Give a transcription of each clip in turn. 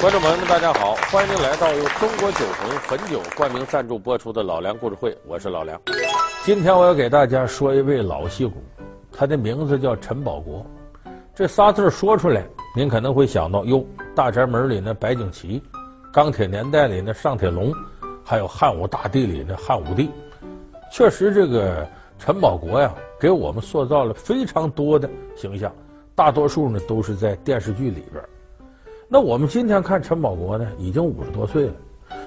观众朋友们，大家好，欢迎您来到由中国酒红汾酒冠名赞助播出的《老梁故事会》，我是老梁。今天我要给大家说一位老戏骨，他的名字叫陈宝国。这仨字说出来，您可能会想到哟，《大宅门》里那白景琦，《钢铁年代》里那尚铁龙，还有《汉武大帝》里那汉武帝。确实，这个陈宝国呀，给我们塑造了非常多的形象，大多数呢都是在电视剧里边。那我们今天看陈宝国呢，已经五十多岁了，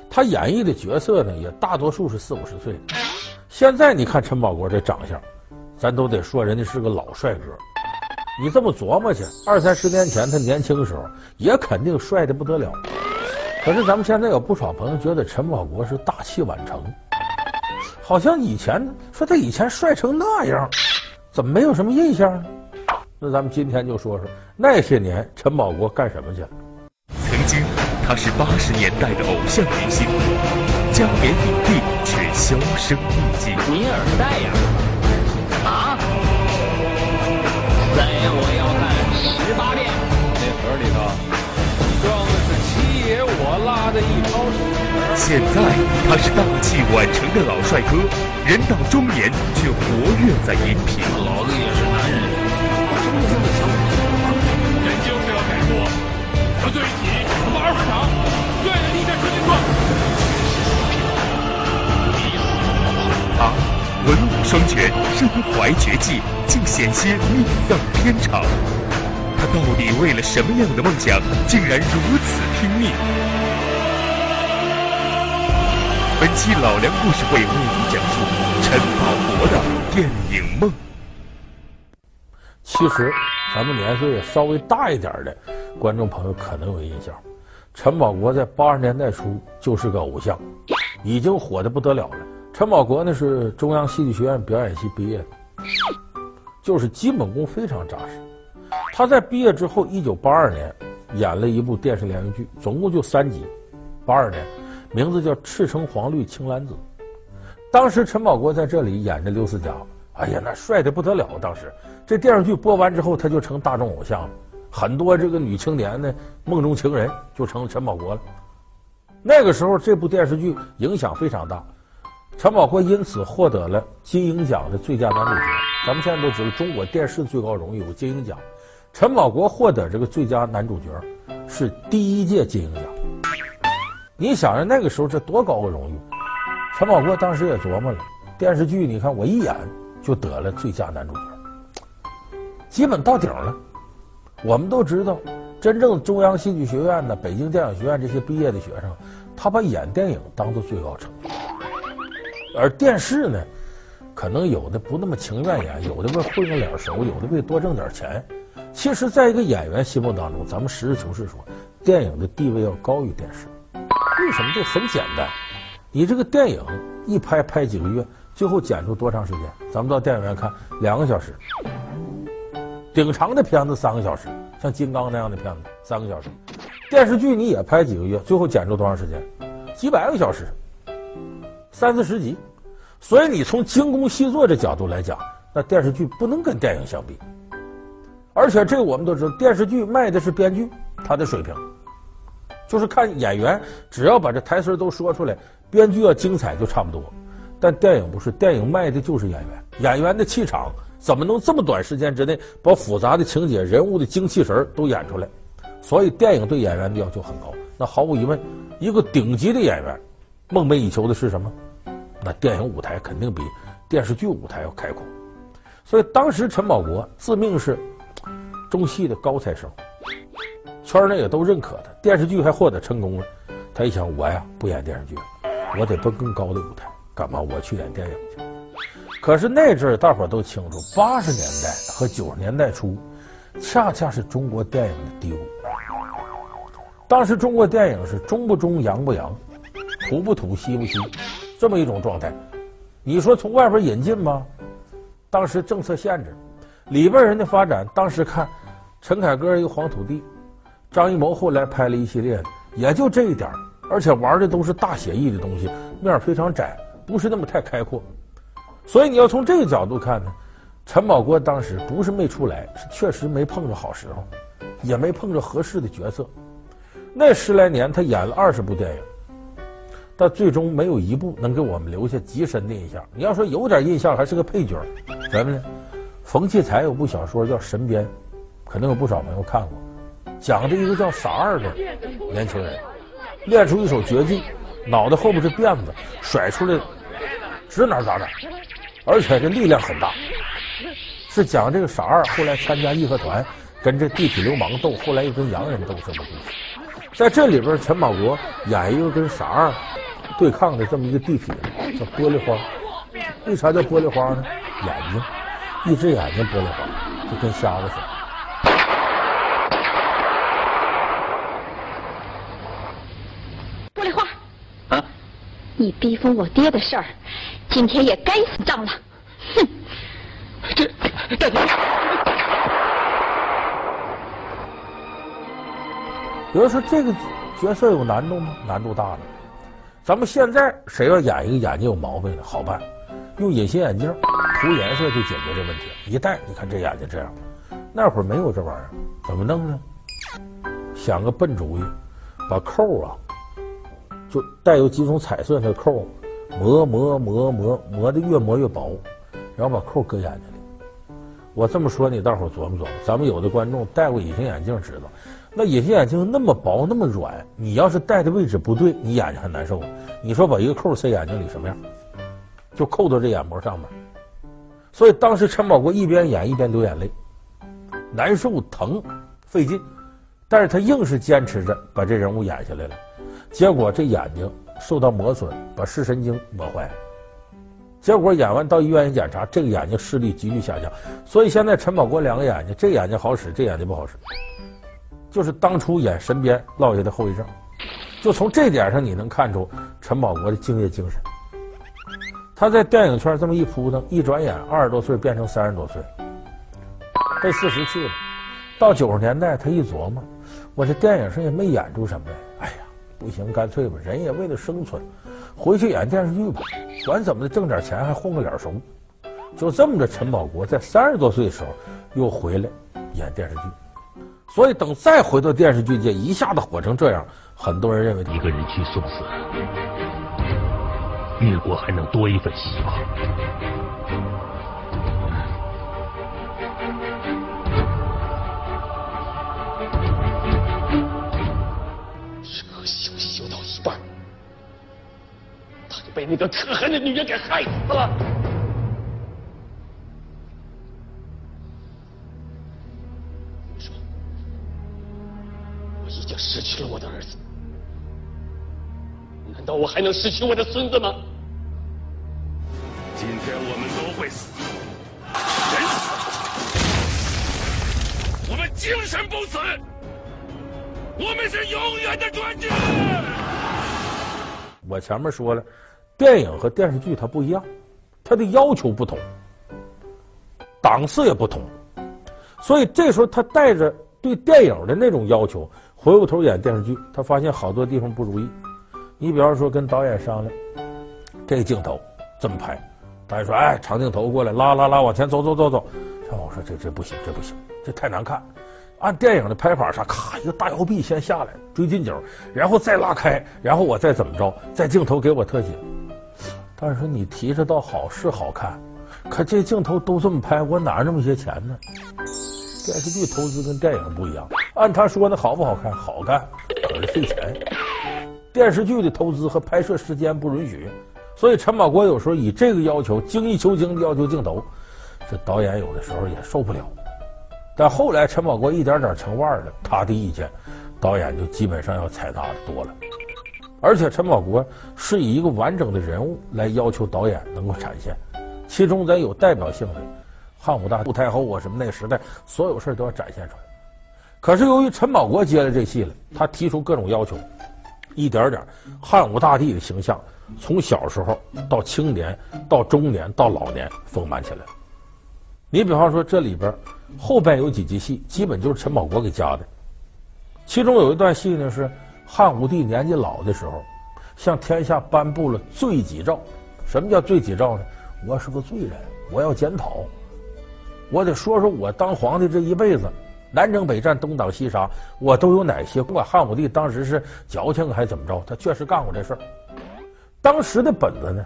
他演绎的角色呢，也大多数是四五十岁。现在你看陈宝国这长相，咱都得说人家是个老帅哥。你这么琢磨去，二三十年前他年轻的时候，也肯定帅得不得了。可是咱们现在有不少朋友觉得陈宝国是大器晚成，好像以前说他以前帅成那样，怎么没有什么印象呢？那咱们今天就说说那些年陈宝国干什么去了。曾经，他是八十年代的偶像明星，加冕影帝却销声匿迹。你耳戴呀？啊？怎样？我要看十八变。那盒里头装的是七爷我拉的一泡水。现在他是大器晚成的老帅哥，人到中年却活跃在荧屏。老子也是双全，身怀绝技，竟险些命丧片场。他到底为了什么样的梦想，竟然如此拼命？本期老梁故事会为您讲述陈宝国的电影梦。其实，咱们年岁稍微大一点的观众朋友可能有印象。陈宝国在八十年代初就是个偶像，已经火得不得了了。陈宝国呢是中央戏剧学院表演系毕业的，就是基本功非常扎实。他在毕业之后，一九八二年演了一部电视连续剧，总共就三集。八二年，名字叫《赤橙黄绿青蓝紫》。当时陈宝国在这里演着刘思佳，哎呀，那帅得不得了。当时这电视剧播完之后，他就成大众偶像了。很多这个女青年呢，梦中情人就成了陈宝国了。那个时候，这部电视剧影响非常大，陈宝国因此获得了金鹰奖的最佳男主角。咱们现在都知道，中国电视最高荣誉有金鹰奖，陈宝国获得这个最佳男主角是第一届金鹰奖。你想想那个时候这多高的荣誉？陈宝国当时也琢磨了，电视剧你看我一演就得了最佳男主角，基本到顶了。我们都知道，真正中央戏剧学院的、北京电影学院这些毕业的学生，他把演电影当做最高成就。而电视呢，可能有的不那么情愿演，有的为混个脸熟，有的为多挣点钱。其实，在一个演员心目当中，咱们实事求是说，电影的地位要高于电视。为什么？这很简单，你这个电影一拍拍几个月，最后剪出多长时间？咱们到电影院看，两个小时。顶长的片子三个小时，像金刚那样的片子三个小时。电视剧你也拍几个月，最后剪出多长时间？几百个小时，三四十集。所以你从精工细作的角度来讲，那电视剧不能跟电影相比。而且这我们都知道，电视剧卖的是编剧他的水平，就是看演员只要把这台词都说出来，编剧要精彩就差不多。但电影不是，电影卖的就是演员，演员的气场。怎么能这么短时间之内把复杂的情节、人物的精气神都演出来？所以电影对演员的要求很高。那毫无疑问，一个顶级的演员，梦寐以求的是什么？那电影舞台肯定比电视剧舞台要开阔。所以当时陈宝国自命是中戏的高材生，圈内也都认可他。电视剧还获得成功了，他一想，我呀不演电视剧了，我得奔更高的舞台，干嘛？我去演电影去。可是那阵儿，大伙都清楚，八十年代和九十年代初，恰恰是中国电影的低谷。当时中国电影是中不中、洋不洋、土不土、西不西，这么一种状态。你说从外边引进吗？当时政策限制，里边人的发展。当时看陈凯歌一个黄土地，张艺谋后来拍了一系列，也就这一点，而且玩的都是大写意的东西，面非常窄，不是那么太开阔。所以你要从这个角度看呢，陈宝国当时不是没出来，是确实没碰着好时候，也没碰着合适的角色。那十来年，他演了二十部电影，但最终没有一部能给我们留下极深的印象。你要说有点印象，还是个配角，什么呢？冯骥才有部小说叫《神鞭》，可能有不少朋友看过，讲的一个叫傻二的年轻人，练出一手绝技，脑袋后边是辫子，甩出来指哪打哪，而且这力量很大。是讲这个傻二后来参加义和团，跟这地痞流氓斗，后来又跟洋人斗，这么故事。在这里边，陈宝国演一个跟傻二对抗的这么一个地痞，叫玻璃花。为啥叫玻璃花呢？眼睛，一只眼睛玻璃花，就跟瞎子似的。玻璃花，啊，你逼疯我爹的事儿，今天也该死账了。哼，这，大姐。有人说这个角色有难度吗？难度大了。咱们现在谁要演一个眼睛有毛病的，好办，用隐形眼镜涂颜色就解决这问题。一戴，你看这眼睛这样。那会儿没有这玩意儿，怎么弄呢？想个笨主意，把扣啊，就带有几种彩色的扣，磨磨磨磨磨的越磨越薄，然后把扣搁眼睛里。我这么说，你大伙琢磨琢磨。咱们有的观众戴过隐形眼镜知道。那隐形眼镜那么薄那么软，你要是戴的位置不对，你眼睛很难受。你说把一个扣塞眼睛里什么样？就扣到这眼膜上面。所以当时陈宝国一边演一边流眼泪，难受疼费劲，但是他硬是坚持着把这人物演下来了。结果这眼睛受到磨损，把视神经磨坏了。结果演完到医院一检查，这个眼睛视力急剧下降。所以现在陈宝国两个眼睛，这眼睛好使，这眼睛不好使。就是当初演《神鞭》落下的后遗症，就从这点上你能看出陈宝国的敬业精神。他在电影圈这么一扑腾，一转眼二十多岁变成三十多岁，奔四十去了。到九十年代，他一琢磨，我这电影上也没演出什么呀。哎呀，不行，干脆吧，人也为了生存，回去演电视剧吧，管怎么的挣点钱还混个脸熟。就这么着，陈宝国在三十多岁的时候又回来演电视剧。所以，等再回到电视剧界，一下子火成这样，很多人认为一个人去送死，越国还能多一份希望。被那个可恨的女人给害死了我已经。失去了我的儿子，难道我还能失去我的孙子吗？今天我们都会死，人死，我们精神不死，我们是永远的专制。我前面说了，电影和电视剧它不一样，它的要求不同，档次也不同，所以这时候他带着对电影的那种要求。回过头演电视剧，他发现好多地方不如意。你比方说跟导演商量，这个镜头这么拍，导演说：“哎，长镜头过来，拉拉拉，往前走走走走。”陈宝国说：“这这不行，这不行，这太难看。按电影的拍法啥，咔一个大摇臂先下来追近景，然后再拉开，然后我再怎么着，在镜头给我特写。”导演说：“你提着倒好，是好看，可这镜头都这么拍，我哪那么些钱呢？”电视剧投资跟电影不一样，按他说的好不好看？好看，可是费钱。电视剧的投资和拍摄时间不允许，所以陈宝国有时候以这个要求精益求精的要求镜头，这导演有的时候也受不了。但后来陈宝国一点点成腕了，他的意见，导演就基本上要采纳的多了。而且陈宝国是以一个完整的人物来要求导演能够展现，其中咱有代表性的。汉武大帝太后啊，什么那个时代，所有事都要展现出来。可是由于陈宝国接了这戏了，他提出各种要求，一点点汉武大帝的形象从小时候到青年到中年到老年丰满起来。你比方说这里边后边有几集戏，基本就是陈宝国给加的。其中有一段戏呢，是汉武帝年纪老的时候，向天下颁布了罪己诏。什么叫罪己诏呢？我是个罪人，我要检讨。我得说说我当皇帝这一辈子南征北战，东挡西杀，我都有哪些？不管汉武帝当时是矫情还是怎么着，他确实干过这事儿。当时的本子呢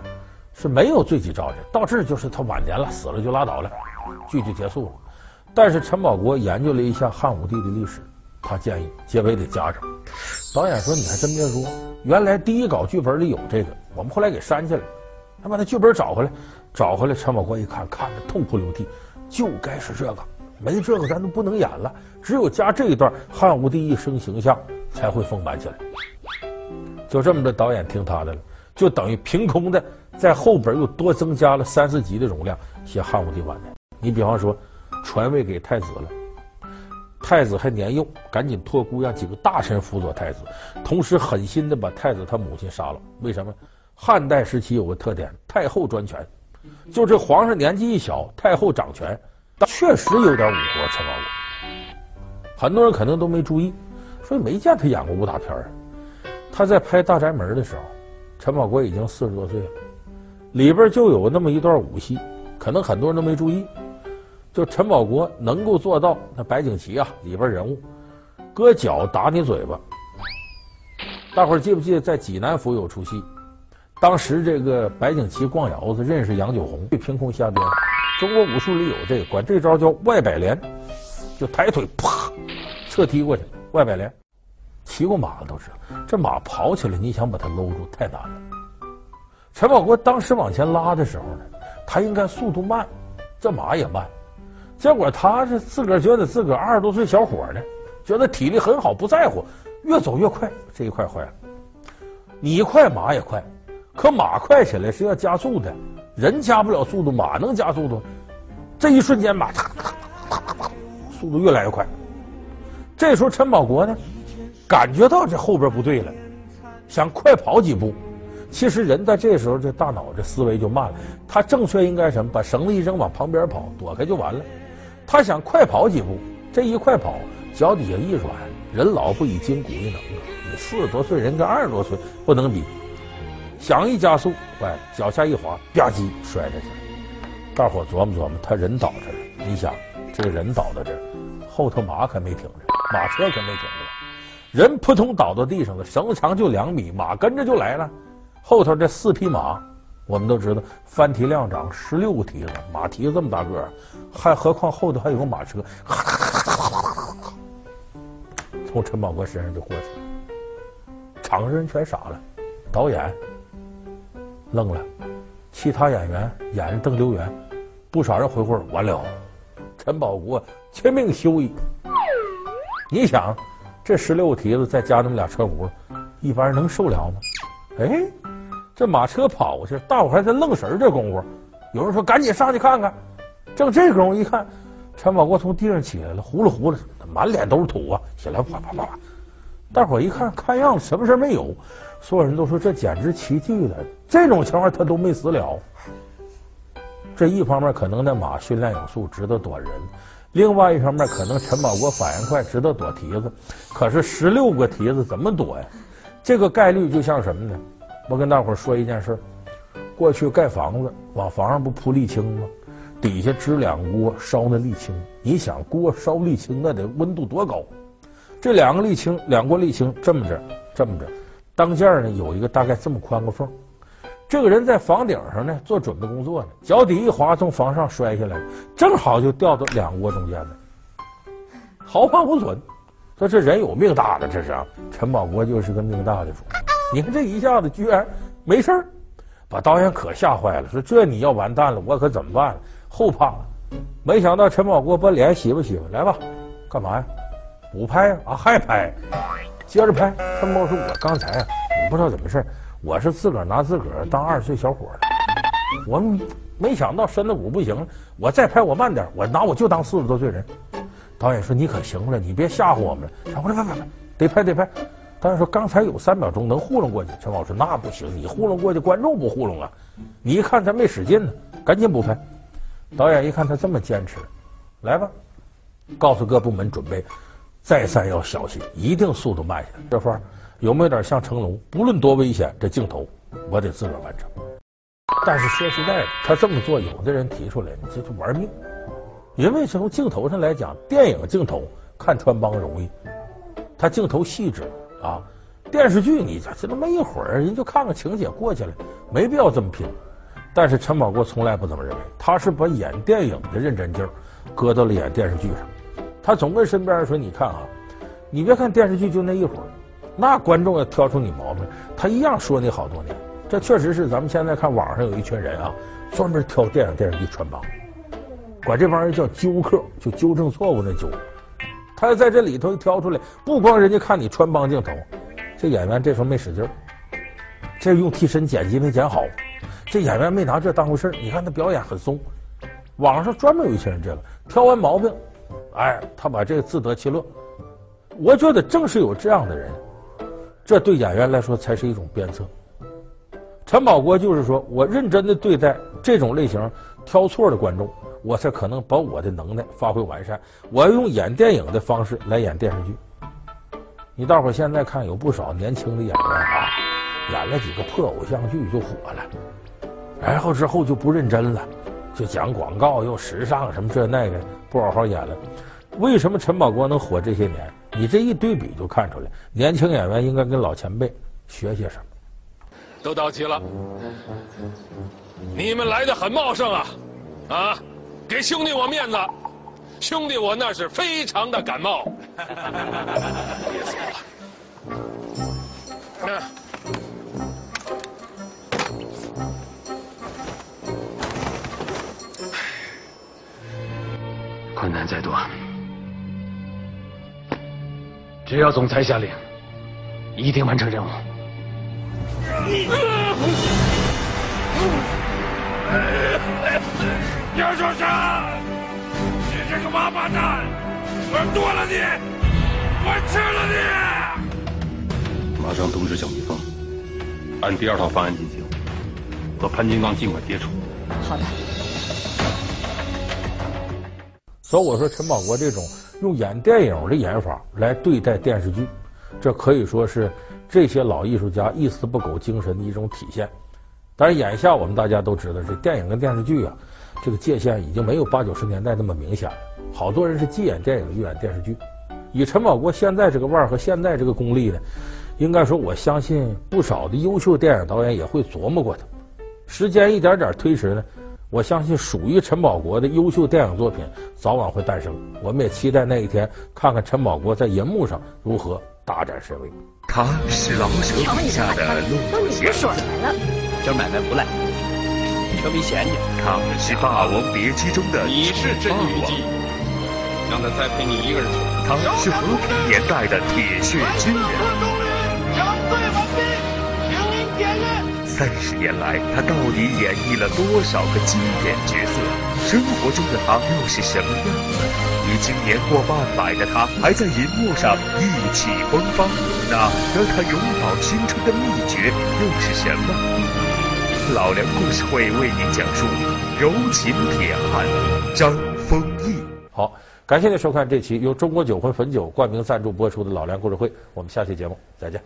是没有罪己诏的，到这儿就是他晚年了，死了就拉倒了，剧就结束了。但是陈宝国研究了一下汉武帝的历史，他建议结尾得加上。导演说：“你还真别说，原来第一稿剧本里有这个，我们后来给删下来，他把那剧本找回来，找回来。陈宝国一看，看着痛哭流涕，就该是这个，没这个咱都不能演了，只有加这一段，汉武帝一生形象才会丰满起来。就这么着，导演听他的了，就等于凭空的在后边又多增加了三四集的容量，写汉武帝晚年。你比方说，传位给太子了。”太子还年幼，赶紧托孤让几个大臣辅佐太子，同时狠心的把太子他母亲杀了。为什么？汉代时期有个特点，太后专权，就这皇上年纪一小，太后掌权，但确实有点武活。陈宝国，很多人可能都没注意，所以没见他演过武打片儿。他在拍《大宅门》的时候，陈宝国已经四十多岁了，里边就有那么一段武戏，可能很多人都没注意。就陈宝国能够做到，那白景琦啊里边人物，割脚打你嘴巴。大伙儿记不记得在济南府有出戏？当时这个白景琦逛窑子认识杨九红，被凭空瞎编。中国武术里有这个，管这招叫外摆连，就抬腿啪侧踢过去，外摆连。骑过马的都知道，这马跑起来，你想把它搂住太难了。陈宝国当时往前拉的时候呢，他应该速度慢，这马也慢。结果他是自个儿觉得自个儿二十多岁小伙呢，觉得体力很好，不在乎，越走越快。这一块坏了，你快马也快，可马快起来是要加速的，人加不了速度，马能加速度。这一瞬间马，马速度越来越快。这时候陈宝国呢，感觉到这后边不对了，想快跑几步。其实人在这时候这大脑这思维就慢了，他正确应该什么？把绳子一扔往旁边跑，躲开就完了。他想快跑几步，这一快跑，脚底下一软，人老不以筋骨为能啊！你四十多岁人跟二十多岁不能比。想一加速，哎，脚下一滑，吧唧摔下去。大伙琢磨琢磨，他人倒这儿，你想这个人倒在这，后头马可没停着，马车可没停着，人扑通倒到地上了，绳子长就两米，马跟着就来了，后头这四匹马。我们都知道，翻蹄量长十六个蹄子，马蹄子这么大个儿，还何况后头还有个马车，从陈宝国身上就过去了，场上人全傻了，导演愣了，其他演员演邓流源，不少人回魂完了，陈宝国绝命休矣。你想，这十六个蹄子再加那么俩车轱辘，一般人能受了吗？哎。这马车跑过去，大伙还在愣神儿。这功夫，有人说：“赶紧上去看看。”正这功夫一看，陈宝国从地上起来了，呼噜呼噜，满脸都是土啊！起来啪啪啪，大伙一看，看样子什么事没有。所有人都说：“这简直奇迹了！这种情况他都没死了。”这一方面可能那马训练有素，知道躲人；另外一方面，可能陈宝国反应快，知道躲蹄子。可是十六个蹄子怎么躲呀？这个概率就像什么呢？我跟大伙说一件事儿，过去盖房子往房上不铺沥青吗？底下支两锅烧那沥青，你想锅烧沥青那得温度多高？这两个沥青，两锅沥青这么着，这么着，当间呢有一个大概这么宽个缝，这个人在房顶上呢做准备工作呢，脚底一滑从房上摔下来，正好就掉到两锅中间了，毫发无损。说这人有命大的，这是啊，陈宝国就是个命大的主。你看这一下子居然没事儿，把导演可吓坏了。说这你要完蛋了，我可怎么办？后怕了。没想到陈宝国把脸洗吧洗吧，来吧，干嘛呀？补拍？啊，还拍？接着拍。陈宝说：“我刚才啊，不知道怎么回事，我是自个儿拿自个儿当二十岁小伙的。我没想到身子骨不行了，我再拍我慢点，我拿我就当四十多岁人。”导演说：“你可行了，你别吓唬我们了。”我说：“别别别，得拍得拍。”但是说刚才有三秒钟能糊弄过去，陈宝说那不行，你糊弄过去，观众不糊弄啊！你一看他没使劲呢，赶紧补拍。导演一看他这么坚持，来吧，告诉各部门准备，再三要小心，一定速度慢下来。这块有没有点像成龙？不论多危险，这镜头我得自个儿完成。但是说实在的，他这么做，有的人提出来，你这是玩命，因为从镜头上来讲，电影镜头看穿帮容易，他镜头细致啊。电视剧你这这么一会儿，人就看看情节过去了，没必要这么拼。但是陈宝国从来不这么认为，他是把演电影的认真劲儿搁到了演电视剧上。他总跟身边人说：“你看啊，你别看电视剧就那一会儿，那观众要挑出你毛病，他一样说你好多年。这确实是咱们现在看网上有一群人啊，专门挑电影电视剧穿帮，管这帮人叫纠客，就纠正错误那纠。他要在这里头挑出来，不光人家看你穿帮镜头，这演员这时候没使劲儿，这用替身剪辑没剪好。”这演员没拿这当回事儿，你看他表演很松。网上专门有一些人这个挑完毛病，哎，他把这个自得其乐。我觉得正是有这样的人，这对演员来说才是一种鞭策。陈宝国就是说我认真的对待这种类型挑错的观众，我才可能把我的能耐发挥完善。我要用演电影的方式来演电视剧。你大伙现在看有不少年轻的演员啊，演了几个破偶像剧就火了。然后之后就不认真了，就讲广告又时尚什么这那个，不好好演了。为什么陈宝国能火这些年？你这一对比就看出来，年轻演员应该跟老前辈学些什么。都到齐了，你们来的很茂盛啊，啊，给兄弟我面子，兄弟我那是非常的感冒。了，那。困难再多，只要总裁下令，一定完成任务。杨少生，你这个王八蛋，我剁了你，我吃了你！马上通知小蜜蜂，按第二套方案进行，和潘金刚尽快接触。好的。所以我说，陈宝国这种用演电影的演法来对待电视剧，这可以说是这些老艺术家一丝不苟精神的一种体现。但是眼下我们大家都知道，这电影跟电视剧啊，这个界限已经没有八九十年代那么明显了。好多人是既演电影又演电视剧。以陈宝国现在这个腕儿和现在这个功力呢，应该说我相信不少的优秀电影导演也会琢磨过他。时间一点点推迟呢。我相信属于陈宝国的优秀电影作品早晚会诞生，我们也期待那一天，看看陈宝国在银幕上如何大展神威。他是老舍笔下的骆驼祥子，今儿买卖不赖，车没闲着。他们是《霸王别姬》中的你是真虞姬，让他再陪你一个人。他是和平年代的铁血军人。三十年来，他到底演绎了多少个经典角色？生活中的他又是什么样子？已经年过半百的他，还在银幕上意气风发。那让他永葆青春的秘诀又是什么？老梁故事会为您讲述《柔情铁汉》张丰毅。好，感谢您收看这期由中国酒魂汾酒冠名赞助播出的《老梁故事会》，我们下期节目再见。